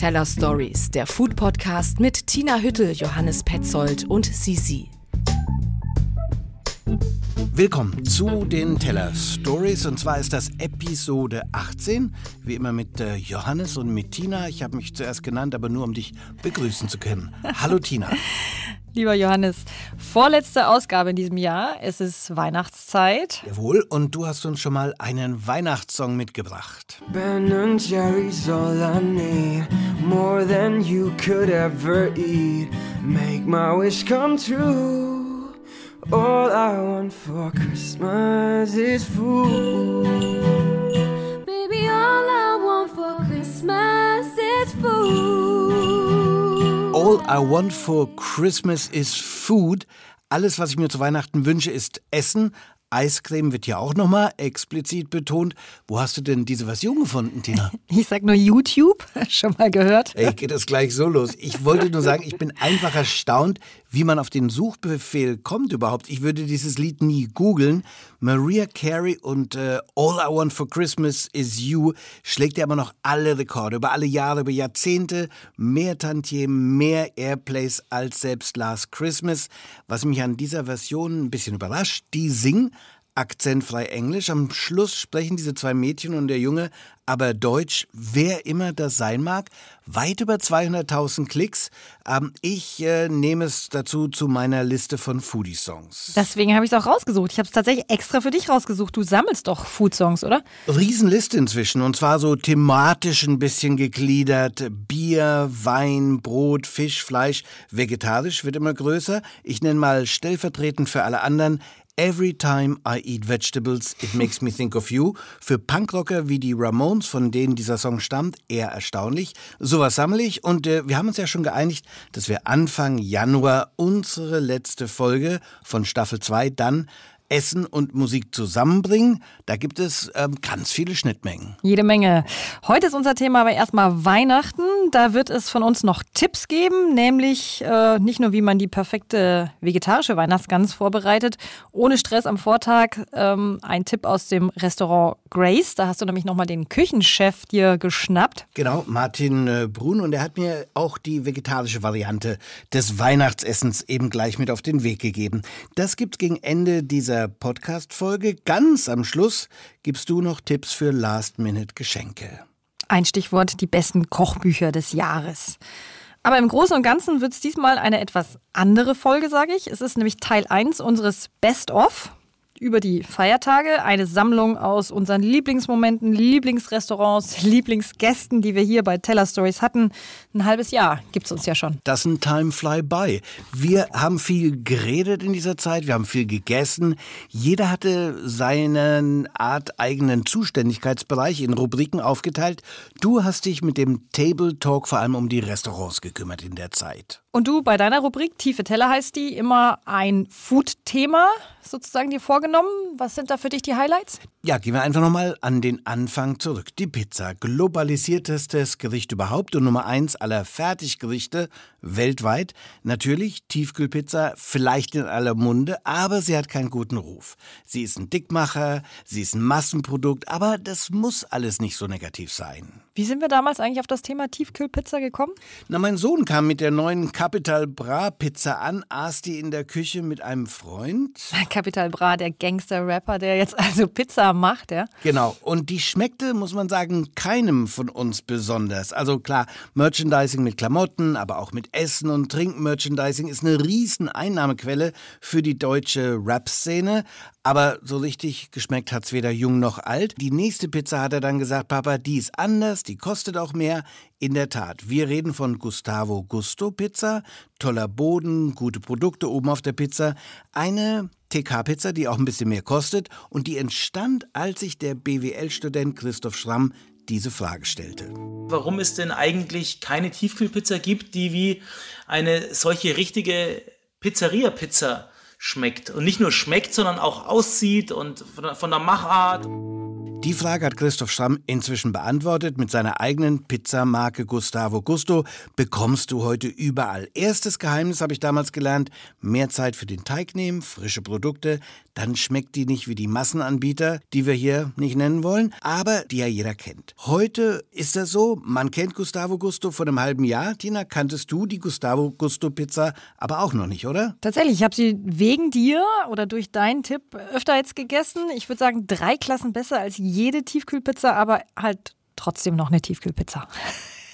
Teller Stories, der Food Podcast mit Tina Hüttel, Johannes Petzold und Sisi. Willkommen zu den Teller Stories und zwar ist das Episode 18, wie immer mit äh, Johannes und mit Tina. Ich habe mich zuerst genannt, aber nur um dich begrüßen zu können. Hallo Tina. Lieber Johannes, vorletzte Ausgabe in diesem Jahr. Es ist Weihnachtszeit. Jawohl, und du hast uns schon mal einen Weihnachtssong mitgebracht. Ben and Jerry's all I need, more than you could ever eat. Make my wish come true. All I want for Christmas is food. Baby, all I want for Christmas is food. All I want for Christmas is food. Alles, was ich mir zu Weihnachten wünsche, ist Essen. Eiscreme wird ja auch nochmal explizit betont. Wo hast du denn diese Version gefunden, Tina? Ich sag nur YouTube, schon mal gehört. Ey, geht das gleich so los. Ich wollte nur sagen, ich bin einfach erstaunt, wie man auf den Suchbefehl kommt überhaupt. Ich würde dieses Lied nie googeln. Maria Carey und äh, All I Want for Christmas is You schlägt ja immer noch alle Rekorde über alle Jahre, über Jahrzehnte. Mehr Tantiemen, mehr Airplays als selbst Last Christmas. Was mich an dieser Version ein bisschen überrascht, die singen akzentfrei Englisch. Am Schluss sprechen diese zwei Mädchen und der Junge aber Deutsch, wer immer das sein mag. Weit über 200.000 Klicks. Ähm, ich äh, nehme es dazu zu meiner Liste von Foodie-Songs. Deswegen habe ich es auch rausgesucht. Ich habe es tatsächlich extra für dich rausgesucht. Du sammelst doch Food-Songs, oder? Riesenliste inzwischen und zwar so thematisch ein bisschen gegliedert. Bier, Wein, Brot, Fisch, Fleisch, vegetarisch wird immer größer. Ich nenne mal stellvertretend für alle anderen Every time I eat vegetables, it makes me think of you. Für Punkrocker wie die Ramones, von denen dieser Song stammt, eher erstaunlich. Sowas sammle ich und äh, wir haben uns ja schon geeinigt, dass wir Anfang Januar unsere letzte Folge von Staffel 2 dann Essen und Musik zusammenbringen. Da gibt es ähm, ganz viele Schnittmengen. Jede Menge. Heute ist unser Thema aber erstmal Weihnachten. Da wird es von uns noch Tipps geben, nämlich äh, nicht nur, wie man die perfekte vegetarische Weihnachtsgans vorbereitet, ohne Stress am Vortag. Ähm, ein Tipp aus dem Restaurant Grace. Da hast du nämlich nochmal den Küchenchef dir geschnappt. Genau, Martin äh, Brun. Und er hat mir auch die vegetarische Variante des Weihnachtsessens eben gleich mit auf den Weg gegeben. Das gibt's gegen Ende dieser Podcast-Folge. Ganz am Schluss gibst du noch Tipps für Last-Minute-Geschenke. Ein Stichwort, die besten Kochbücher des Jahres. Aber im Großen und Ganzen wird es diesmal eine etwas andere Folge, sage ich. Es ist nämlich Teil 1 unseres Best-of über die Feiertage. Eine Sammlung aus unseren Lieblingsmomenten, Lieblingsrestaurants, Lieblingsgästen, die wir hier bei Teller Stories hatten. Ein halbes Jahr gibt es uns ja schon. Das ist ein Time Fly By. Wir haben viel geredet in dieser Zeit, wir haben viel gegessen. Jeder hatte seinen Art eigenen Zuständigkeitsbereich in Rubriken aufgeteilt. Du hast dich mit dem Table Talk vor allem um die Restaurants gekümmert in der Zeit. Und du bei deiner Rubrik Tiefe Teller heißt die immer ein Food-Thema sozusagen dir vorgenommen. Was sind da für dich die Highlights? Ja, gehen wir einfach nochmal an den Anfang zurück. Die Pizza, globalisiertestes Gericht überhaupt und Nummer eins aller Fertiggerichte weltweit. Natürlich Tiefkühlpizza, vielleicht in aller Munde, aber sie hat keinen guten Ruf. Sie ist ein Dickmacher, sie ist ein Massenprodukt, aber das muss alles nicht so negativ sein. Wie sind wir damals eigentlich auf das Thema Tiefkühlpizza gekommen? Na, mein Sohn kam mit der neuen Capital Bra Pizza an, aß die in der Küche mit einem Freund. Capital Bra, der Gangster-Rapper, der jetzt also Pizza macht, ja? Genau. Und die schmeckte, muss man sagen, keinem von uns besonders. Also klar, Merchandising mit Klamotten, aber auch mit Essen und Trinkmerchandising ist eine riesen Einnahmequelle für die deutsche Rap-Szene. Aber so richtig geschmeckt hat's weder jung noch alt. Die nächste Pizza hat er dann gesagt, Papa, die ist anders, die kostet auch mehr. In der Tat, wir reden von Gustavo Gusto Pizza, toller Boden, gute Produkte oben auf der Pizza. Eine TK-Pizza, die auch ein bisschen mehr kostet und die entstand, als sich der BWL-Student Christoph Schramm diese Frage stellte. Warum es denn eigentlich keine Tiefkühlpizza gibt, die wie eine solche richtige Pizzeria-Pizza schmeckt. Und nicht nur schmeckt, sondern auch aussieht und von der, von der Machart. Die Frage hat Christoph Schramm inzwischen beantwortet. Mit seiner eigenen Pizzamarke Gustavo Gusto bekommst du heute überall. Erstes Geheimnis habe ich damals gelernt, mehr Zeit für den Teig nehmen, frische Produkte, dann schmeckt die nicht wie die Massenanbieter, die wir hier nicht nennen wollen, aber die ja jeder kennt. Heute ist das so, man kennt Gustavo Gusto vor einem halben Jahr. Tina, kanntest du die Gustavo Gusto Pizza aber auch noch nicht, oder? Tatsächlich, ich habe sie wegen dir oder durch deinen Tipp öfter jetzt gegessen. Ich würde sagen, drei Klassen besser als jede Tiefkühlpizza, aber halt trotzdem noch eine Tiefkühlpizza.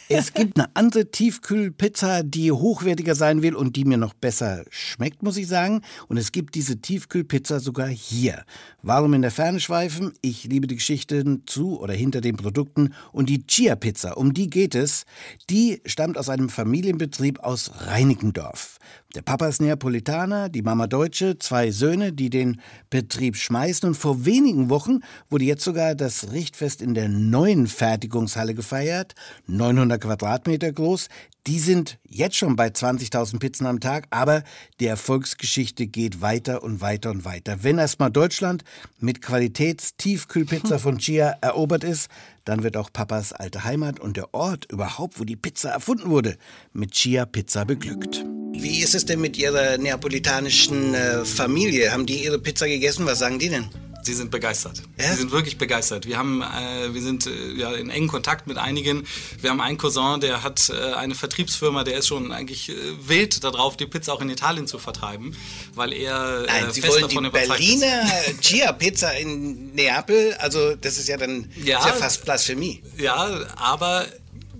Es gibt eine andere Tiefkühlpizza, die hochwertiger sein will und die mir noch besser schmeckt, muss ich sagen. Und es gibt diese Tiefkühlpizza sogar hier. Warum in der Ferne schweifen? Ich liebe die Geschichten zu oder hinter den Produkten. Und die Chia-Pizza, um die geht es, die stammt aus einem Familienbetrieb aus Reinickendorf. Der Papa ist Neapolitaner, die Mama Deutsche, zwei Söhne, die den Betrieb schmeißen. Und vor wenigen Wochen wurde jetzt sogar das Richtfest in der neuen Fertigungshalle gefeiert. 900 Quadratmeter groß. Die sind jetzt schon bei 20.000 Pizzen am Tag, aber die Erfolgsgeschichte geht weiter und weiter und weiter. Wenn erstmal Deutschland mit Qualitätstiefkühlpizza von Chia erobert ist, dann wird auch Papas alte Heimat und der Ort überhaupt, wo die Pizza erfunden wurde, mit Chia Pizza beglückt. Wie ist es denn mit Ihrer neapolitanischen äh, Familie? Haben die Ihre Pizza gegessen? Was sagen die denn? Sie sind begeistert. Ja? Sie sind wirklich begeistert. Wir haben, äh, wir sind äh, ja in engen Kontakt mit einigen. Wir haben einen Cousin, der hat äh, eine Vertriebsfirma, der ist schon eigentlich äh, wild darauf, die Pizza auch in Italien zu vertreiben, weil er äh, Nein, Sie fest wollen davon die überzeugt Berliner Chia Pizza in Neapel? Also das ist ja dann Ja. ist ja fast Blasphemie. ist. Ja, aber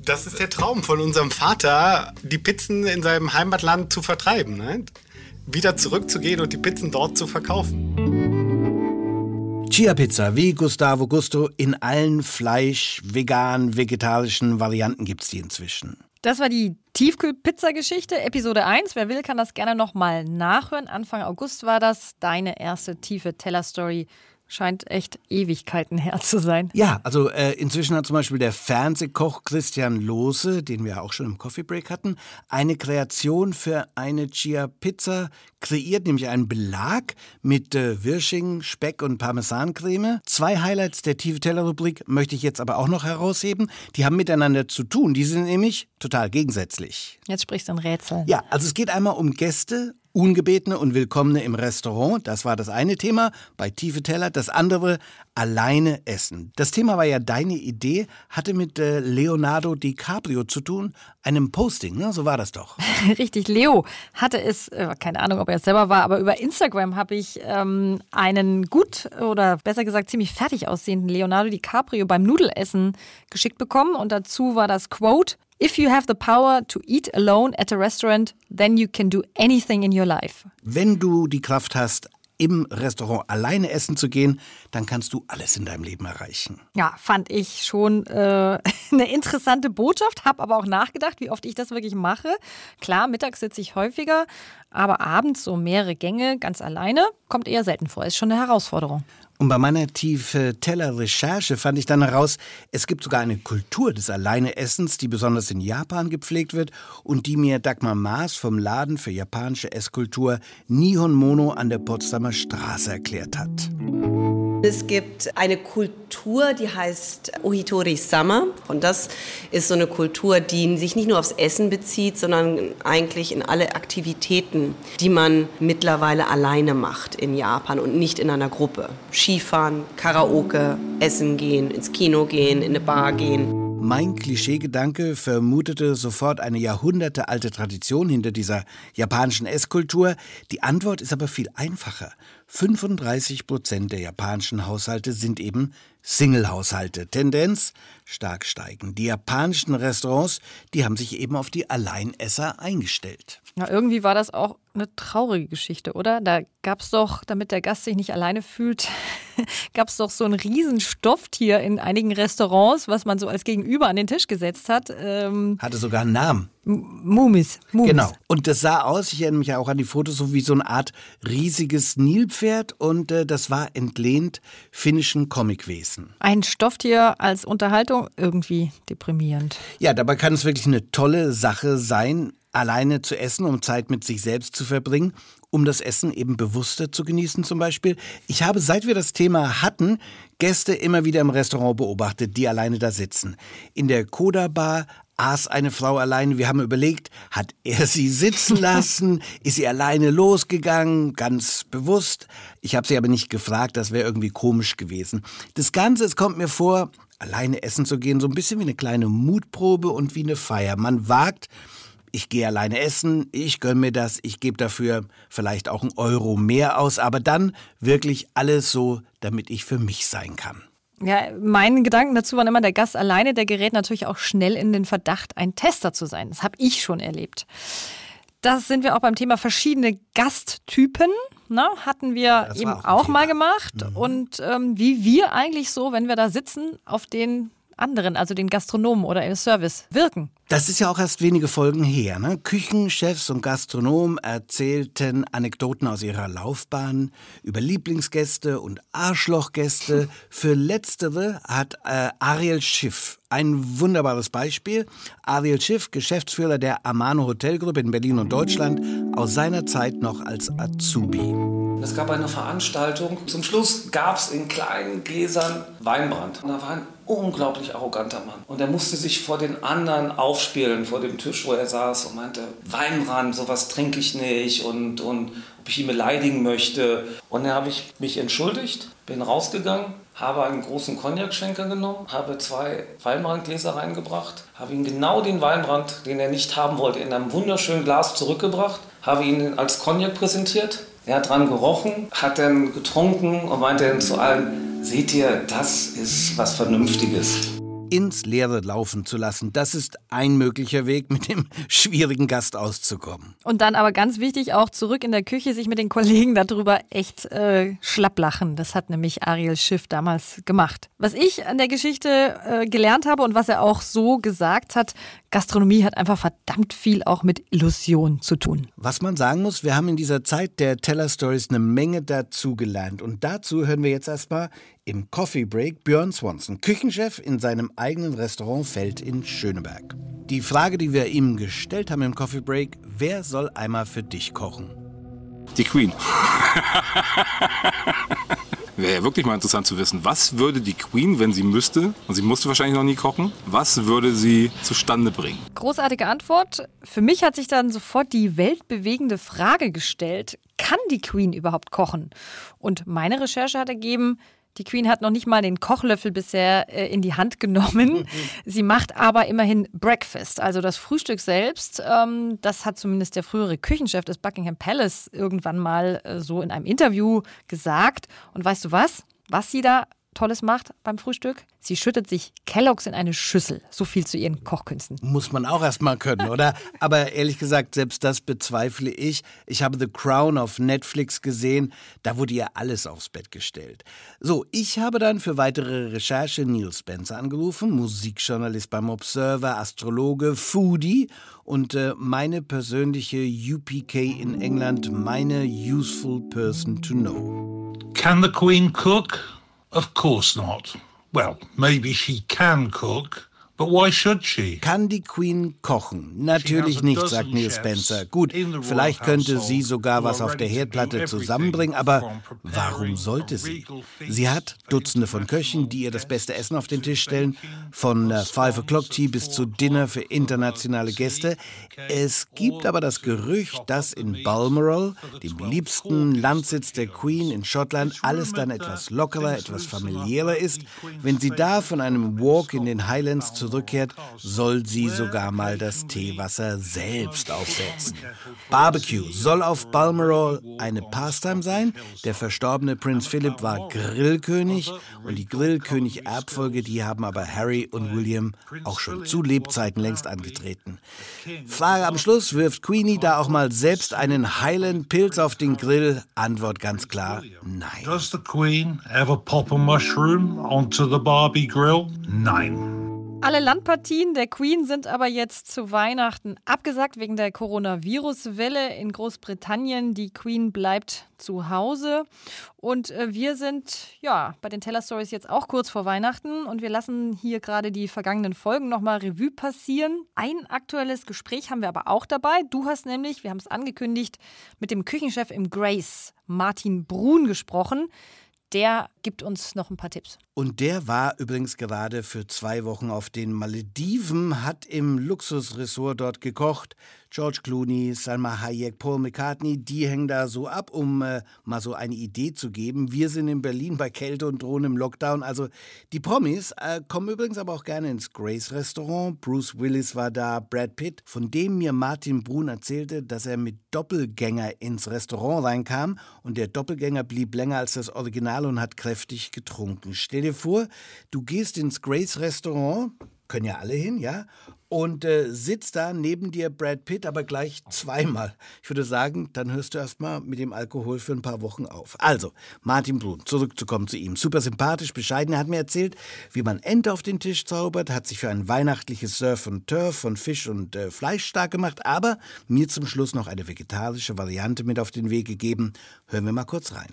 Das ist der Traum von unserem Vater, die Pizzen in seinem Heimatland zu vertreiben. Ne? Wieder zurückzugehen und die Pizzen dort zu verkaufen. Chia Pizza wie Gustavo Gusto in allen Fleisch, vegan, vegetarischen Varianten gibt's die inzwischen. Das war die Tiefkühlpizza-Geschichte, Episode 1. Wer will, kann das gerne nochmal nachhören. Anfang August war das. Deine erste tiefe Teller-Story scheint echt Ewigkeiten her zu sein. Ja, also äh, inzwischen hat zum Beispiel der Fernsehkoch Christian Lohse, den wir auch schon im Coffee Break hatten, eine Kreation für eine Chia Pizza kreiert, nämlich einen Belag mit äh, Wirsching, Speck und Parmesancreme. Zwei Highlights der Tiefe Teller Rubrik möchte ich jetzt aber auch noch herausheben. Die haben miteinander zu tun. Die sind nämlich total gegensätzlich. Jetzt sprichst du in Rätseln. Ja, also es geht einmal um Gäste, Ungebetene und Willkommene im Restaurant. Das war das eine Thema bei Tiefe Teller. Das andere alleine essen. Das Thema war ja deine Idee, hatte mit äh, Leonardo DiCaprio zu tun, einem Posting, ne? So war das doch. Richtig, Leo hatte es, äh, keine Ahnung, ob er es selber war, aber über Instagram habe ich ähm, einen gut oder besser gesagt ziemlich fertig aussehenden Leonardo DiCaprio beim Nudelessen geschickt bekommen und dazu war das Quote. If you have the power to eat alone at a restaurant, then you can do anything in your life. Wenn du die Kraft hast, im Restaurant alleine essen zu gehen, dann kannst du alles in deinem Leben erreichen. Ja, fand ich schon äh, eine interessante Botschaft, habe aber auch nachgedacht, wie oft ich das wirklich mache. Klar, mittags sitze ich häufiger, aber abends so mehrere Gänge ganz alleine kommt eher selten vor. Ist schon eine Herausforderung. Und bei meiner tiefe Teller-Recherche fand ich dann heraus, es gibt sogar eine Kultur des Alleineessens, die besonders in Japan gepflegt wird und die mir Dagmar Maas vom Laden für japanische Esskultur Nihon Mono an der Potsdamer Straße erklärt hat. Es gibt eine Kultur, die heißt Ohitori-sama. Und das ist so eine Kultur, die sich nicht nur aufs Essen bezieht, sondern eigentlich in alle Aktivitäten, die man mittlerweile alleine macht in Japan und nicht in einer Gruppe. Skifahren, Karaoke, Essen gehen, ins Kino gehen, in eine Bar gehen. Mein Klischeegedanke vermutete sofort eine jahrhundertealte Tradition hinter dieser japanischen Esskultur. Die Antwort ist aber viel einfacher. 35 Prozent der japanischen Haushalte sind eben Single-Haushalte. Tendenz stark steigen. Die japanischen Restaurants, die haben sich eben auf die Alleinesser eingestellt. Ja, irgendwie war das auch eine traurige Geschichte, oder? Da gab es doch, damit der Gast sich nicht alleine fühlt, gab es doch so ein Riesenstofftier in einigen Restaurants, was man so als Gegenüber an den Tisch gesetzt hat. Ähm, Hatte sogar einen Namen. Mumis. Mumis. Genau. Und das sah aus, ich erinnere mich ja auch an die Fotos, so wie so eine Art riesiges Nilpferd und äh, das war entlehnt finnischen Comicwesen. Ein Stofftier als Unterhaltung irgendwie deprimierend. Ja, dabei kann es wirklich eine tolle Sache sein, alleine zu essen, um Zeit mit sich selbst zu verbringen. um das Essen eben bewusster zu genießen zum Beispiel. Ich habe, seit wir das Thema hatten, Gäste immer wieder im Restaurant beobachtet, die alleine da sitzen. In der Koda Bar aß eine Frau alleine. Wir haben überlegt, hat er sie sitzen lassen? Ist sie alleine losgegangen? Ganz bewusst. Ich habe sie aber nicht gefragt, das wäre irgendwie komisch gewesen. Das Ganze, es kommt mir vor, alleine essen zu gehen, so ein bisschen wie eine kleine Mutprobe und wie eine Feier. Man wagt, ich gehe alleine essen, ich gönne mir das, ich gebe dafür vielleicht auch einen Euro mehr aus, aber dann wirklich alles so, damit ich für mich sein kann. Ja, meine Gedanken dazu waren immer, der Gast alleine, der gerät natürlich auch schnell in den Verdacht, ein Tester zu sein. Das habe ich schon erlebt. Das sind wir auch beim Thema verschiedene Gasttypen. Ne, hatten wir eben auch auch, mal gemacht. Und ähm, wie wir eigentlich so, wenn wir da sitzen, auf den anderen, also den Gastronomen oder im Service, wirken. Das ist ja auch erst wenige Folgen her. Ne? Küchenchefs und Gastronomen erzählten Anekdoten aus ihrer Laufbahn über Lieblingsgäste und Arschlochgäste. Für letztere hat äh, Ariel Schiff ein wunderbares Beispiel. Ariel Schiff, Geschäftsführer der Amano Hotelgruppe in Berlin und Deutschland, aus seiner Zeit noch als Azubi. Es gab eine Veranstaltung. Zum Schluss gab es in kleinen Gläsern Weinbrand. Und da war ein unglaublich arroganter Mann. Und er musste sich vor den anderen aufspielen, vor dem Tisch, wo er saß und meinte, Weinbrand, sowas trinke ich nicht und, und ob ich ihn beleidigen möchte. Und dann habe ich mich entschuldigt, bin rausgegangen, habe einen großen Cognac-Schwenker genommen, habe zwei Weinbrandgläser reingebracht, habe ihm genau den Weinbrand, den er nicht haben wollte, in einem wunderschönen Glas zurückgebracht, habe ihn als Cognac präsentiert. Er hat dran gerochen, hat dann getrunken und meinte dann zu allen, seht ihr, das ist was Vernünftiges. Ins Leere laufen zu lassen, das ist ein möglicher Weg, mit dem schwierigen Gast auszukommen. Und dann aber ganz wichtig, auch zurück in der Küche sich mit den Kollegen darüber echt äh, schlapplachen. Das hat nämlich Ariel Schiff damals gemacht. Was ich an der Geschichte äh, gelernt habe und was er auch so gesagt hat, Gastronomie hat einfach verdammt viel auch mit Illusion zu tun. Was man sagen muss, wir haben in dieser Zeit der Teller Stories eine Menge dazugelernt. Und dazu hören wir jetzt erstmal im Coffee Break Björn Swanson, Küchenchef in seinem eigenen Restaurant Feld in Schöneberg. Die Frage, die wir ihm gestellt haben im Coffee Break, wer soll einmal für dich kochen? Die Queen. Wäre ja wirklich mal interessant zu wissen, was würde die Queen, wenn sie müsste, und sie musste wahrscheinlich noch nie kochen, was würde sie zustande bringen? Großartige Antwort. Für mich hat sich dann sofort die weltbewegende Frage gestellt, kann die Queen überhaupt kochen? Und meine Recherche hat ergeben, die Queen hat noch nicht mal den Kochlöffel bisher äh, in die Hand genommen. Sie macht aber immerhin Breakfast, also das Frühstück selbst. Ähm, das hat zumindest der frühere Küchenchef des Buckingham Palace irgendwann mal äh, so in einem Interview gesagt. Und weißt du was? Was sie da Tolles macht beim Frühstück? Sie schüttet sich Kelloggs in eine Schüssel. So viel zu ihren Kochkünsten. Muss man auch erstmal können, oder? Aber ehrlich gesagt, selbst das bezweifle ich. Ich habe The Crown auf Netflix gesehen. Da wurde ihr alles aufs Bett gestellt. So, ich habe dann für weitere Recherche Neil Spencer angerufen, Musikjournalist beim Observer, Astrologe, Foodie und äh, meine persönliche UPK in England, meine Useful Person to Know. Can the Queen cook? Of course not. Well, maybe she can cook, but why should she? Kann die Queen kochen? Natürlich nicht, sagt Neil Spencer. Gut, vielleicht könnte sie sogar was auf der Herdplatte zusammenbringen, aber warum sollte sie? Sie hat Dutzende von Köchen, die ihr das beste Essen auf den Tisch stellen, von äh, Five O'Clock Tea bis zu Dinner für internationale Gäste. Es gibt aber das Gerücht, dass in Balmoral, dem liebsten Landsitz der Queen in Schottland, alles dann etwas lockerer, etwas familiärer ist. Wenn sie da von einem Walk in den Highlands zurückkehrt, soll sie sogar mal das Teewasser selbst aufsetzen. Barbecue soll auf Balmoral eine Pastime sein. Der verstorbene Prinz Philip war Grillkönig und die Grillkönig-Erbfolge, die haben aber Harry und William auch schon zu Lebzeiten längst angetreten. Frage am Schluss, wirft Queenie da auch mal selbst einen Highland-Pilz auf den Grill? Antwort ganz klar, nein. Does the Queen ever pop a mushroom onto the Barbie grill? Nein. Alle Landpartien der Queen sind aber jetzt zu Weihnachten abgesagt wegen der Coronavirus-Welle in Großbritannien. Die Queen bleibt zu Hause. Und äh, wir sind ja bei den Teller Stories jetzt auch kurz vor Weihnachten und wir lassen hier gerade die vergangenen Folgen nochmal Revue passieren. Ein aktuelles Gespräch haben wir aber auch dabei. Du hast nämlich, wir haben es angekündigt, mit dem Küchenchef im Grace, Martin Brun, gesprochen. Der gibt uns noch ein paar Tipps. Und der war übrigens gerade für zwei Wochen auf den Malediven, hat im Luxusressort dort gekocht. George Clooney, Salma Hayek, Paul McCartney, die hängen da so ab, um äh, mal so eine Idee zu geben. Wir sind in Berlin bei Kälte und Drohnen im Lockdown. Also die Promis äh, kommen übrigens aber auch gerne ins Grace Restaurant. Bruce Willis war da, Brad Pitt, von dem mir Martin Brun erzählte, dass er mit Doppelgänger ins Restaurant reinkam und der Doppelgänger blieb länger als das Original und hat kräftig getrunken. Stell dir vor, du gehst ins Grace Restaurant, können ja alle hin, ja, und äh, sitzt da neben dir Brad Pitt, aber gleich zweimal. Ich würde sagen, dann hörst du erstmal mit dem Alkohol für ein paar Wochen auf. Also, Martin Brun, zurückzukommen zu ihm. Super sympathisch, bescheiden. Er hat mir erzählt, wie man Ente auf den Tisch zaubert, hat sich für ein weihnachtliches Surf und Turf von Fisch und äh, Fleisch stark gemacht, aber mir zum Schluss noch eine vegetarische Variante mit auf den Weg gegeben. Hören wir mal kurz rein.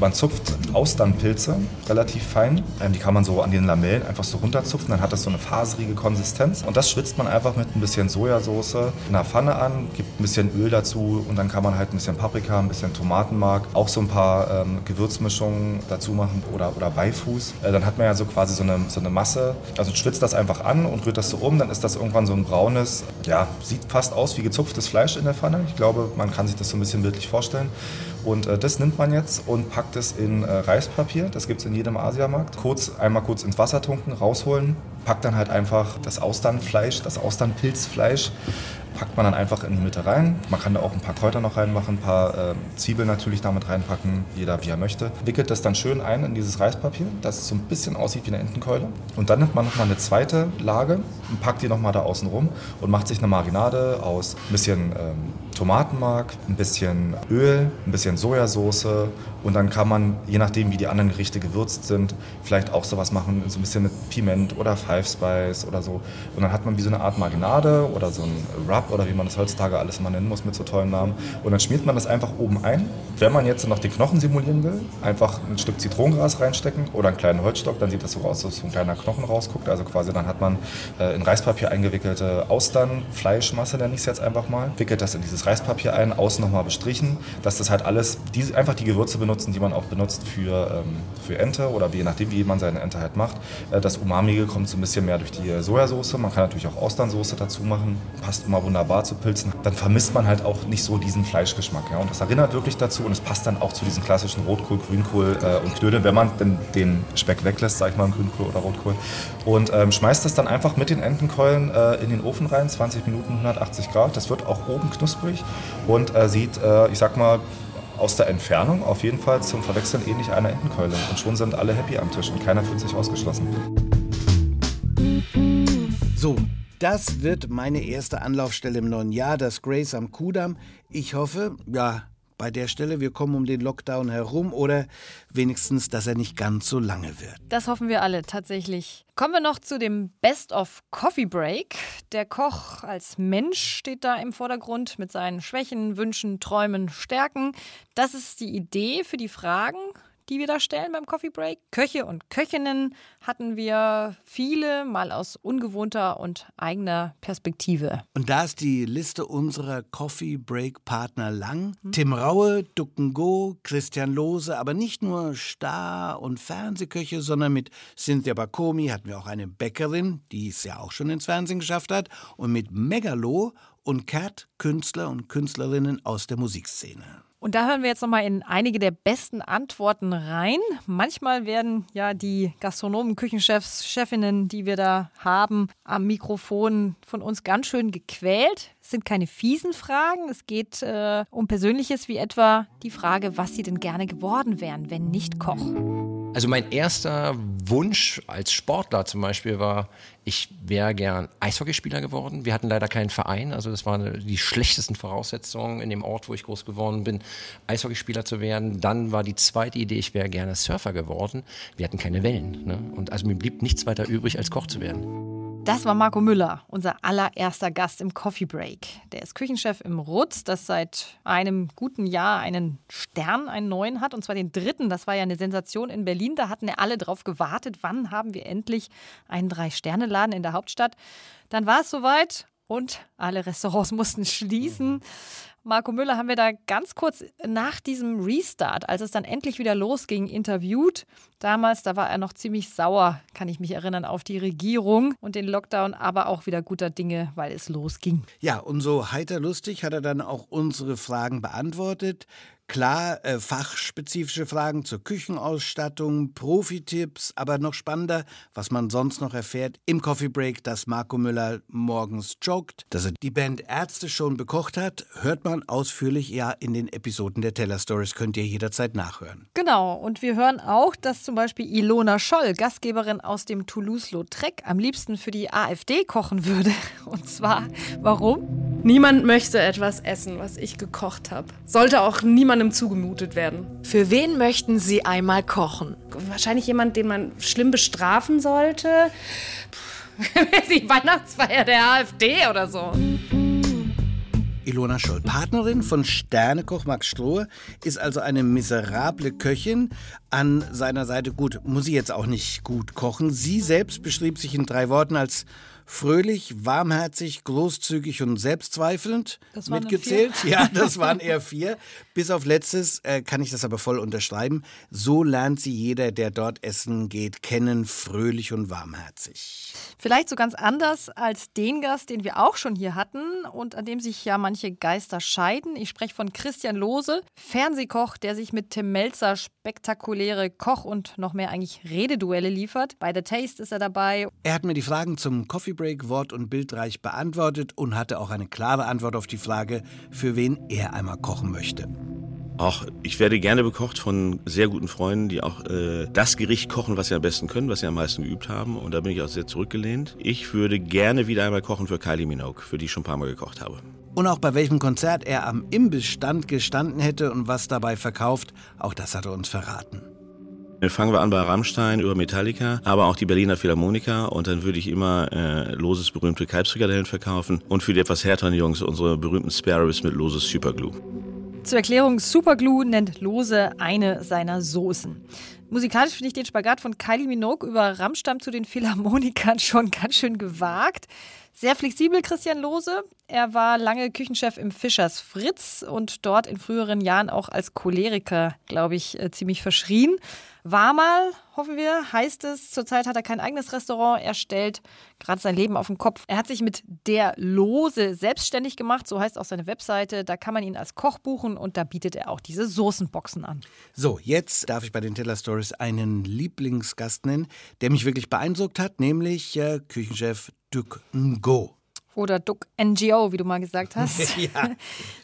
Man zupft Austernpilze relativ fein. Ähm, Die kann man so an den Lamellen einfach so runterzupfen. Dann hat das so eine faserige Konsistenz. Und das schwitzt man einfach mit ein bisschen Sojasauce in einer Pfanne an, gibt ein bisschen Öl dazu und dann kann man halt ein bisschen Paprika, ein bisschen Tomatenmark, auch so ein paar ähm, Gewürzmischungen dazu machen oder, oder Beifuß. Äh, dann hat man ja so quasi so eine, so eine Masse. Also schwitzt das einfach an und rührt das so um. Dann ist das irgendwann so ein braunes, ja, sieht fast aus wie gezupftes Fleisch in der Pfanne. Ich glaube, man kann sich das so ein bisschen bildlich vorstellen. Und äh, das nimmt man jetzt und packt es in äh, Reispapier. Das gibt es in jedem Asiamarkt. Kurz, einmal kurz ins Wasser tunken, rausholen. Packt dann halt einfach das Austernfleisch, das Austernpilzfleisch, packt man dann einfach in die Mitte rein. Man kann da auch ein paar Kräuter noch reinmachen, ein paar äh, Zwiebeln natürlich damit reinpacken, jeder wie er möchte. Wickelt das dann schön ein in dieses Reispapier, dass es so ein bisschen aussieht wie eine Entenkeule. Und dann nimmt man nochmal eine zweite Lage und packt die nochmal da außen rum und macht sich eine Marinade aus ein bisschen ähm, Tomatenmark, ein bisschen Öl, ein bisschen Sojasauce und dann kann man, je nachdem wie die anderen Gerichte gewürzt sind, vielleicht auch sowas machen, so ein bisschen mit Piment oder Five Spice oder so. Und dann hat man wie so eine Art Marinade oder so ein Rub oder wie man das heutzutage alles mal nennen muss mit so tollen Namen. Und dann schmiert man das einfach oben ein. Wenn man jetzt noch den Knochen simulieren will, einfach ein Stück Zitronengras reinstecken oder einen kleinen Holzstock, dann sieht das so aus, dass so ein kleiner Knochen rausguckt. Also quasi dann hat man äh, in Reispapier eingewickelte Austern, Fleischmasse nenne ich es jetzt einfach mal, wickelt das in dieses Reispapier ein, außen nochmal bestrichen, dass das halt alles, die, einfach die Gewürze benutzen, die man auch benutzt für, ähm, für Ente oder je nachdem, wie man seine Ente halt macht. Äh, das Umamige kommt so ein bisschen mehr durch die Sojasauce. Man kann natürlich auch Austernsoße dazu machen, passt immer wunderbar zu Pilzen. Dann vermisst man halt auch nicht so diesen Fleischgeschmack. Ja? Und das erinnert wirklich dazu und es passt dann auch zu diesen klassischen Rotkohl, Grünkohl äh, und Knödel, wenn man denn den Speck weglässt, sag ich mal, Grünkohl oder Rotkohl. Und ähm, schmeißt das dann einfach mit den Entenkeulen äh, in den Ofen rein, 20 Minuten, 180 Grad. Das wird auch oben knusprig und äh, sieht, äh, ich sag mal, aus der Entfernung auf jeden Fall zum Verwechseln ähnlich einer Entenkeule. Und schon sind alle happy am Tisch und keiner fühlt sich ausgeschlossen. So, das wird meine erste Anlaufstelle im neuen Jahr, das Grace am Kudamm. Ich hoffe, ja, bei der Stelle, wir kommen um den Lockdown herum oder wenigstens, dass er nicht ganz so lange wird. Das hoffen wir alle tatsächlich. Kommen wir noch zu dem Best of Coffee Break. Der Koch als Mensch steht da im Vordergrund mit seinen Schwächen, Wünschen, Träumen, Stärken. Das ist die Idee für die Fragen, die wir da stellen beim Coffee Break. Köche und Köchinnen hatten wir viele, mal aus ungewohnter und eigener Perspektive. Und da ist die Liste unserer Coffee Break Partner lang. Tim Raue, Ducken Go, Christian Lohse, aber nicht nur Star- und Fernsehköche, sondern mit Cynthia Bakomi hatten wir auch eine Bäckerin, die es ja auch schon ins Fernsehen geschafft hat, und mit Megalo und Cat Künstler und Künstlerinnen aus der Musikszene. Und da hören wir jetzt nochmal in einige der besten Antworten rein. Manchmal werden ja die Gastronomen, Küchenchefs, Chefinnen, die wir da haben, am Mikrofon von uns ganz schön gequält. Es sind keine fiesen Fragen. Es geht äh, um Persönliches, wie etwa die Frage, was sie denn gerne geworden wären, wenn nicht Koch. Also mein erster Wunsch als Sportler zum Beispiel war, ich wäre gern Eishockeyspieler geworden. Wir hatten leider keinen Verein, also das waren die schlechtesten Voraussetzungen in dem Ort, wo ich groß geworden bin, Eishockeyspieler zu werden. Dann war die zweite Idee, ich wäre gerne Surfer geworden. Wir hatten keine Wellen. Ne? Und also mir blieb nichts weiter übrig, als Koch zu werden. Das war Marco Müller, unser allererster Gast im Coffee Break. Der ist Küchenchef im Rutz, das seit einem guten Jahr einen Stern, einen neuen hat, und zwar den dritten. Das war ja eine Sensation in Berlin. Da hatten ja alle drauf gewartet, wann haben wir endlich einen Drei-Sterne-Laden in der Hauptstadt. Dann war es soweit und alle Restaurants mussten schließen. Marco Müller haben wir da ganz kurz nach diesem Restart, als es dann endlich wieder losging, interviewt. Damals, da war er noch ziemlich sauer, kann ich mich erinnern, auf die Regierung und den Lockdown, aber auch wieder guter Dinge, weil es losging. Ja, und so heiter lustig hat er dann auch unsere Fragen beantwortet. Klar, äh, fachspezifische Fragen zur Küchenausstattung, Profi-Tipps, aber noch spannender, was man sonst noch erfährt im Coffee Break, dass Marco Müller morgens joggt, dass er die Band Ärzte schon bekocht hat, hört man ausführlich ja in den Episoden der Teller Stories, könnt ihr jederzeit nachhören. Genau, und wir hören auch, dass zum Beispiel Ilona Scholl, Gastgeberin aus dem Toulouse-Lautrec, am liebsten für die AfD kochen würde. Und zwar, warum? Niemand möchte etwas essen, was ich gekocht habe. Sollte auch niemandem zugemutet werden. Für wen möchten Sie einmal kochen? Wahrscheinlich jemand, den man schlimm bestrafen sollte. Die Weihnachtsfeier der AfD oder so. Ilona Scholl, Partnerin von Sternekoch Max Strohe, ist also eine miserable Köchin. An seiner Seite, gut, muss sie jetzt auch nicht gut kochen. Sie selbst beschrieb sich in drei Worten als fröhlich, warmherzig, großzügig und selbstzweifelnd Das waren mitgezählt. vier. Ja, das waren eher vier. Bis auf letztes äh, kann ich das aber voll unterschreiben. So lernt sie jeder, der dort essen geht, kennen, fröhlich und warmherzig. Vielleicht so ganz anders als den Gast, den wir auch schon hier hatten und an dem sich ja manche Geister scheiden. Ich spreche von Christian Lose, Fernsehkoch, der sich mit Tim Melzer spektakuläre Koch- und noch mehr eigentlich Rededuelle liefert. Bei The Taste ist er dabei. Er hat mir die Fragen zum Coffee Break wort- und bildreich beantwortet und hatte auch eine klare Antwort auf die Frage, für wen er einmal kochen möchte. Auch ich werde gerne bekocht von sehr guten Freunden, die auch äh, das Gericht kochen, was sie am besten können, was sie am meisten geübt haben. Und da bin ich auch sehr zurückgelehnt. Ich würde gerne wieder einmal kochen für Kylie Minogue, für die ich schon ein paar Mal gekocht habe. Und auch bei welchem Konzert er am Imbissstand gestanden hätte und was dabei verkauft, auch das hat er uns verraten. Dann fangen wir an bei Rammstein über Metallica, aber auch die Berliner Philharmoniker und dann würde ich immer äh, Loses berühmte Kalbsfrikadellen verkaufen und für die etwas härteren Jungs unsere berühmten Spare Ribs mit Loses Superglue. Zur Erklärung, Superglue nennt Lose eine seiner Soßen. Musikalisch finde ich den Spagat von Kylie Minogue über Rammstamm zu den Philharmonikern schon ganz schön gewagt. Sehr flexibel, Christian Lose. Er war lange Küchenchef im Fischers Fritz und dort in früheren Jahren auch als Choleriker, glaube ich, äh, ziemlich verschrien. War mal, hoffen wir, heißt es. Zurzeit hat er kein eigenes Restaurant. Er stellt gerade sein Leben auf den Kopf. Er hat sich mit der Lose selbstständig gemacht. So heißt auch seine Webseite. Da kann man ihn als Koch buchen und da bietet er auch diese Soßenboxen an. So, jetzt darf ich bei den Teller Stories einen Lieblingsgast nennen, der mich wirklich beeindruckt hat, nämlich äh, Küchenchef Duc Ngo. Oder Duck NGO, wie du mal gesagt hast. ja.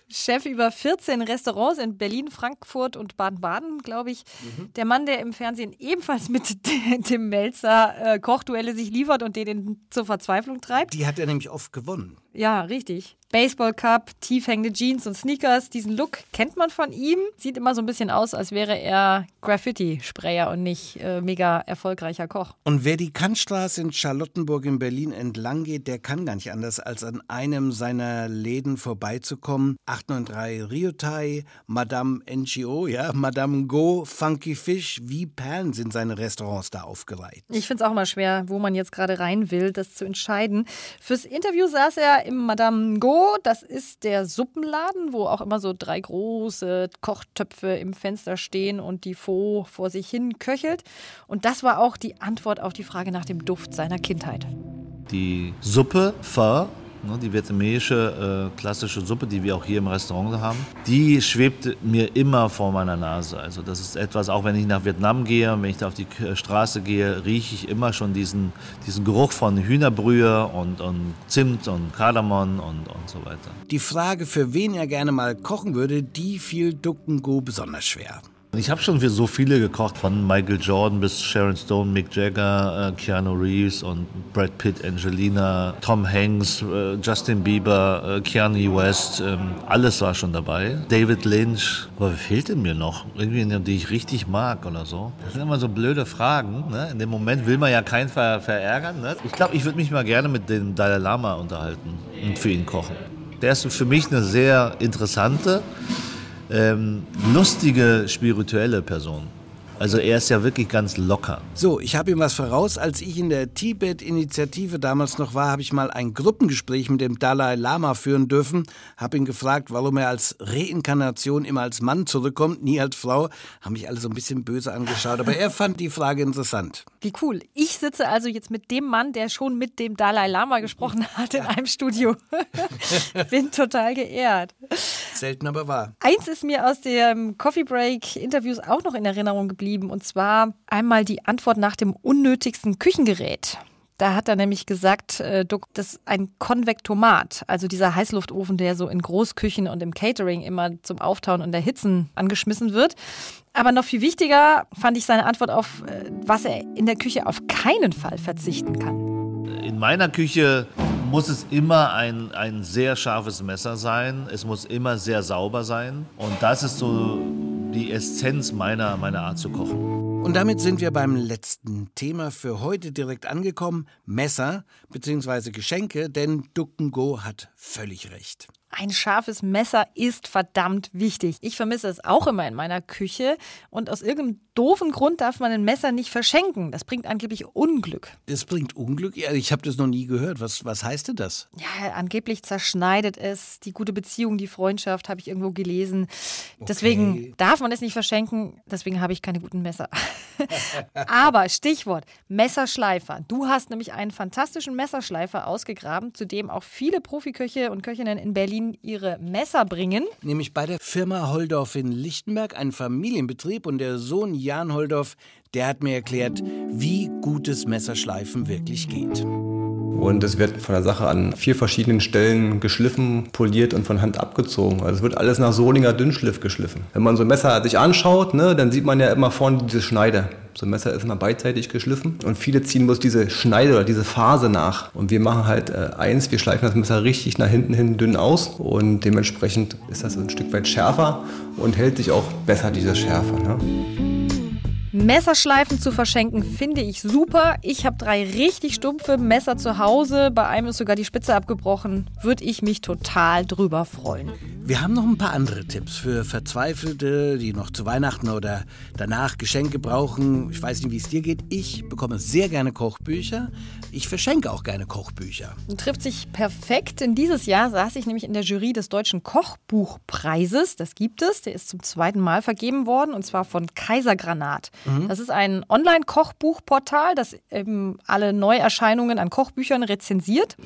Chef über 14 Restaurants in Berlin, Frankfurt und Baden-Baden, glaube ich. Mhm. Der Mann, der im Fernsehen ebenfalls mit Tim Melzer äh, Kochduelle sich liefert und den zur Verzweiflung treibt. Die hat er nämlich oft gewonnen. Ja, richtig. Baseball Cup, tief hängende Jeans und Sneakers. Diesen Look kennt man von ihm. Sieht immer so ein bisschen aus, als wäre er Graffiti-Sprayer und nicht äh, mega erfolgreicher Koch. Und wer die Kantstraße in Charlottenburg in Berlin entlang geht, der kann gar nicht anders, als an einem seiner Läden vorbeizukommen. 893 Riotai, Madame NGO, ja, Madame Go, Funky Fish, wie Perlen sind seine Restaurants da aufgereiht. Ich finde es auch immer schwer, wo man jetzt gerade rein will, das zu entscheiden. Fürs Interview saß er im Madame Go. Das ist der Suppenladen, wo auch immer so drei große Kochtöpfe im Fenster stehen und die Faux vor sich hin köchelt. Und das war auch die Antwort auf die Frage nach dem Duft seiner Kindheit. Die Suppe Pho, die vietnamesische äh, klassische Suppe, die wir auch hier im Restaurant haben, die schwebt mir immer vor meiner Nase. Also das ist etwas, auch wenn ich nach Vietnam gehe, wenn ich da auf die K- Straße gehe, rieche ich immer schon diesen, diesen Geruch von Hühnerbrühe und, und Zimt und Kardamom und, und so weiter. Die Frage, für wen er gerne mal kochen würde, die fiel Duck Ngo besonders schwer. Ich habe schon für so viele gekocht, von Michael Jordan bis Sharon Stone, Mick Jagger, äh, Keanu Reeves und Brad Pitt, Angelina, Tom Hanks, äh, Justin Bieber, äh, Keanu West, ähm, alles war schon dabei. David Lynch. Aber wer fehlt denn mir noch? Irgendwie, die ich richtig mag oder so. Das sind immer so blöde Fragen. Ne? In dem Moment will man ja keinen ver verärgern. Ne? Ich glaube, ich würde mich mal gerne mit dem Dalai Lama unterhalten und für ihn kochen. Der ist für mich eine sehr interessante, ähm, lustige, spirituelle Person. Also er ist ja wirklich ganz locker. So, ich habe ihm was voraus. Als ich in der Tibet-Initiative damals noch war, habe ich mal ein Gruppengespräch mit dem Dalai Lama führen dürfen. Habe ihn gefragt, warum er als Reinkarnation immer als Mann zurückkommt, nie als Frau. Haben mich alle so ein bisschen böse angeschaut, aber er fand die Frage interessant. Wie cool. Ich sitze also jetzt mit dem Mann, der schon mit dem Dalai Lama gesprochen hat, in einem Studio. Bin total geehrt. Selten aber wahr. Eins ist mir aus dem Coffee Break Interviews auch noch in Erinnerung geblieben und zwar einmal die Antwort nach dem unnötigsten Küchengerät. Da hat er nämlich gesagt, äh, das ist ein Konvektomat, also dieser Heißluftofen, der so in Großküchen und im Catering immer zum Auftauen und Erhitzen angeschmissen wird. Aber noch viel wichtiger fand ich seine Antwort auf, äh, was er in der Küche auf keinen Fall verzichten kann. In meiner Küche muss es immer ein, ein sehr scharfes Messer sein. Es muss immer sehr sauber sein. Und das ist so die Essenz meiner, meiner Art zu kochen. Und damit sind wir beim letzten Thema für heute direkt angekommen. Messer bzw. Geschenke, denn Duckengo hat völlig recht. Ein scharfes Messer ist verdammt wichtig. Ich vermisse es auch immer in meiner Küche und aus irgendeinem doofen Grund darf man ein Messer nicht verschenken. Das bringt angeblich Unglück. Das bringt Unglück? Ja, ich habe das noch nie gehört. Was, was heißt denn das? Ja, angeblich zerschneidet es die gute Beziehung, die Freundschaft, habe ich irgendwo gelesen. Deswegen darf man es nicht verschenken. Deswegen habe ich keine guten Messer. Aber Stichwort Messerschleifer. Du hast nämlich einen fantastischen Messerschleifer ausgegraben, zu dem auch viele Profiköche und Köchinnen in Berlin ihre Messer bringen. Nämlich bei der Firma Holdorf in Lichtenberg, ein Familienbetrieb. Und der Sohn Jan Holdorf, der hat mir erklärt, wie gutes Messerschleifen wirklich geht. Und es wird von der Sache an vier verschiedenen Stellen geschliffen, poliert und von Hand abgezogen. Also es wird alles nach Solinger Dünnschliff geschliffen. Wenn man so ein Messer sich anschaut, ne, dann sieht man ja immer vorne diese Schneide. So ein Messer ist immer beidseitig geschliffen und viele ziehen bloß diese Schneide oder diese Phase nach. Und wir machen halt äh, eins, wir schleifen das Messer richtig nach hinten hin dünn aus und dementsprechend ist das ein Stück weit schärfer und hält sich auch besser diese Schärfe. Ne? Messerschleifen zu verschenken finde ich super. Ich habe drei richtig stumpfe Messer zu Hause. Bei einem ist sogar die Spitze abgebrochen. Würde ich mich total drüber freuen. Wir haben noch ein paar andere Tipps für Verzweifelte, die noch zu Weihnachten oder danach Geschenke brauchen. Ich weiß nicht, wie es dir geht. Ich bekomme sehr gerne Kochbücher. Ich verschenke auch gerne Kochbücher. Trifft sich perfekt. In dieses Jahr saß ich nämlich in der Jury des Deutschen Kochbuchpreises. Das gibt es. Der ist zum zweiten Mal vergeben worden und zwar von Kaisergranat. Mhm. Das ist ein Online-Kochbuchportal, das eben alle Neuerscheinungen an Kochbüchern rezensiert.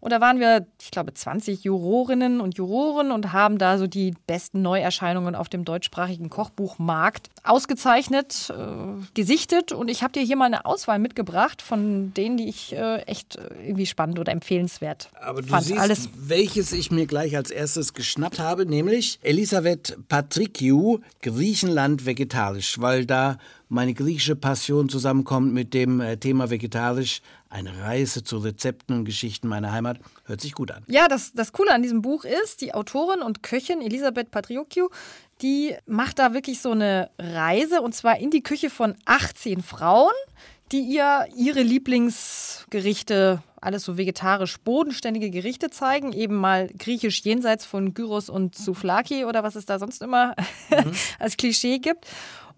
Und da waren wir, ich glaube, 20 Jurorinnen und Juroren und haben da so die besten Neuerscheinungen auf dem deutschsprachigen Kochbuchmarkt ausgezeichnet, äh, gesichtet. Und ich habe dir hier mal eine Auswahl mitgebracht von denen, die ich äh, echt irgendwie spannend oder empfehlenswert Aber du fand. siehst, Alles welches ich mir gleich als erstes geschnappt habe, nämlich Elisabeth Patrikiou, Griechenland vegetarisch, weil da meine griechische Passion zusammenkommt mit dem äh, Thema vegetarisch. Eine Reise zu Rezepten und Geschichten meiner Heimat. Hört sich gut an. Ja, das, das Coole an diesem Buch ist, die Autorin und Köchin Elisabeth Patriocchio, die macht da wirklich so eine Reise und zwar in die Küche von 18 Frauen, die ihr ihre Lieblingsgerichte, alles so vegetarisch bodenständige Gerichte zeigen, eben mal griechisch jenseits von Gyros und Souflaki oder was es da sonst immer als Klischee gibt.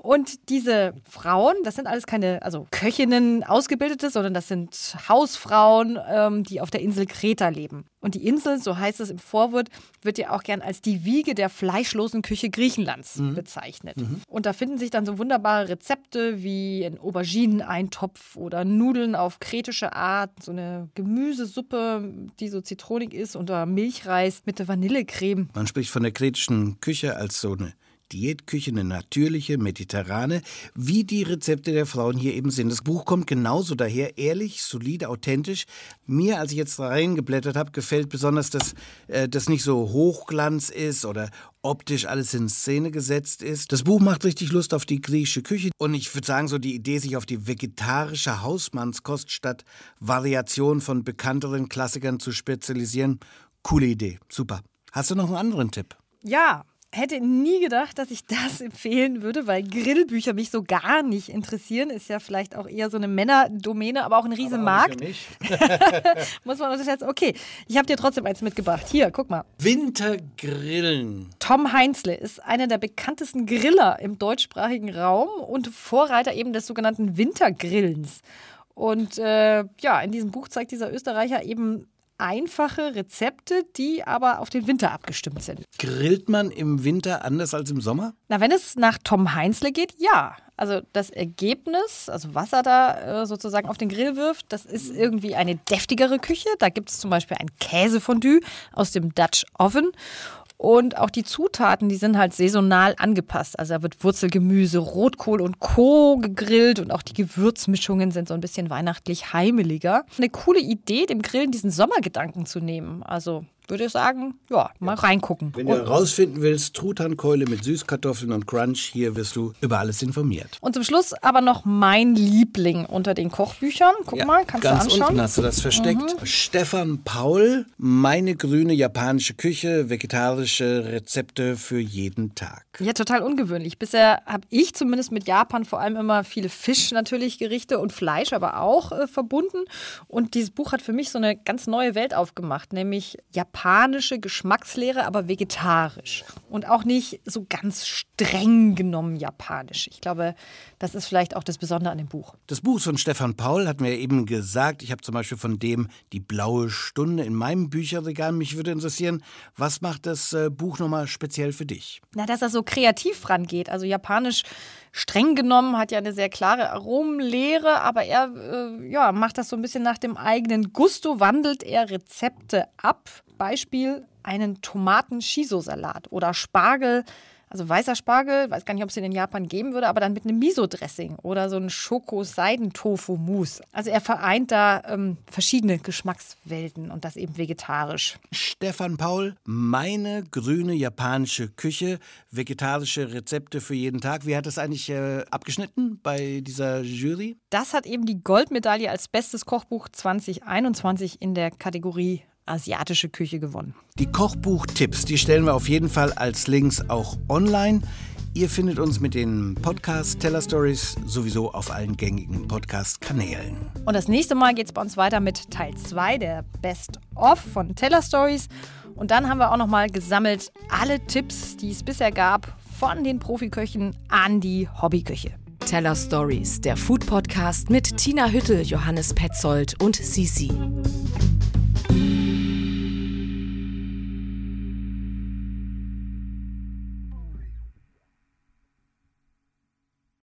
Und diese Frauen, das sind alles keine also Köchinnen, Ausgebildete, sondern das sind Hausfrauen, ähm, die auf der Insel Kreta leben. Und die Insel, so heißt es im Vorwort, wird ja auch gern als die Wiege der fleischlosen Küche Griechenlands Mhm. bezeichnet. Und da finden sich dann so wunderbare Rezepte wie ein Aubergineneintopf oder Nudeln auf kretische Art, so eine Gemüsesuppe, die so zitronig ist, oder Milchreis mit der Vanillecreme. Man spricht von der kretischen Küche als so eine Diätküche, eine natürliche, mediterrane, wie die Rezepte der Frauen hier eben sind. Das Buch kommt genauso daher, ehrlich, solide, authentisch. Mir, als ich jetzt reingeblättert habe, gefällt besonders, dass äh, das nicht so Hochglanz ist oder optisch alles in Szene gesetzt ist. Das Buch macht richtig Lust auf die griechische Küche und ich würde sagen, so die Idee, sich auf die vegetarische Hausmannskost statt Variation von bekannteren Klassikern zu spezialisieren, coole Idee, super. Hast du noch einen anderen Tipp? Ja, hätte nie gedacht, dass ich das empfehlen würde, weil Grillbücher mich so gar nicht interessieren. Ist ja vielleicht auch eher so eine Männerdomäne, aber auch ein riesen Markt. Muss man unterschätzen. Okay, ich habe dir trotzdem eins mitgebracht. Hier, guck mal. Wintergrillen. Tom Heinzle ist einer der bekanntesten Griller im deutschsprachigen Raum und Vorreiter eben des sogenannten Wintergrillens. Und äh, ja, in diesem Buch zeigt dieser Österreicher eben einfache Rezepte, die aber auf den Winter abgestimmt sind. Grillt man im Winter anders als im Sommer? Na, wenn es nach Tom Heinzle geht, ja. Also das Ergebnis, also was er da äh, sozusagen auf den Grill wirft, das ist irgendwie eine deftigere Küche. Da gibt es zum Beispiel ein Käsefondue aus dem Dutch Oven. Und auch die Zutaten, die sind halt saisonal angepasst. Also da wird Wurzelgemüse, Rotkohl und Co. gegrillt und auch die Gewürzmischungen sind so ein bisschen weihnachtlich heimeliger. Eine coole Idee, dem Grillen diesen Sommergedanken zu nehmen. Also würde ich sagen, ja, mal reingucken. Wenn du herausfinden willst, Truthahnkeule mit Süßkartoffeln und Crunch, hier wirst du über alles informiert. Und zum Schluss aber noch mein Liebling unter den Kochbüchern. Guck mal, kannst Ganz du anschauen. unten hast du das versteckt. Mhm. Stefan Paul, meine grüne japanische Küche, vegetarische Rezepte für jeden Tag. Ja, total ungewöhnlich. Bisher habe ich zumindest mit Japan vor allem immer viele Fisch natürlich Gerichte und Fleisch aber auch äh, verbunden. Und dieses Buch hat für mich so eine ganz neue Welt aufgemacht, nämlich japanische Geschmackslehre, aber vegetarisch. Und auch nicht so ganz streng genommen japanisch. Ich glaube, das ist vielleicht auch das Besondere an dem Buch. Das Buch von Stefan Paul hat mir eben gesagt, ich habe zum Beispiel von dem Die blaue Stunde in meinem Bücherregal. Mich würde interessieren, was macht das äh, Buch nochmal speziell für dich? Na, dass er so kreativ rangeht. Also japanisch streng genommen hat ja eine sehr klare Aromenlehre, aber er äh, ja, macht das so ein bisschen nach dem eigenen Gusto, wandelt er Rezepte ab. Beispiel einen Tomaten-Shiso-Salat oder Spargel. Also weißer Spargel, weiß gar nicht, ob es den in Japan geben würde, aber dann mit einem Miso-Dressing oder so ein Schoko-Seiden-Tofu-Mousse. Also er vereint da ähm, verschiedene Geschmackswelten und das eben vegetarisch. Stefan Paul, meine grüne japanische Küche, vegetarische Rezepte für jeden Tag. Wie hat das eigentlich äh, abgeschnitten bei dieser Jury? Das hat eben die Goldmedaille als bestes Kochbuch 2021 in der Kategorie asiatische Küche gewonnen. Die Kochbuchtipps, die stellen wir auf jeden Fall als Links auch online. Ihr findet uns mit den Podcast Teller Stories sowieso auf allen gängigen Podcast-Kanälen. Und das nächste Mal geht es bei uns weiter mit Teil 2 der Best of von Teller Stories. Und dann haben wir auch nochmal gesammelt alle Tipps, die es bisher gab, von den Profiköchen an die Hobbyköche. Teller Stories, der Food Podcast mit Tina Hüttel, Johannes Petzold und Sisi.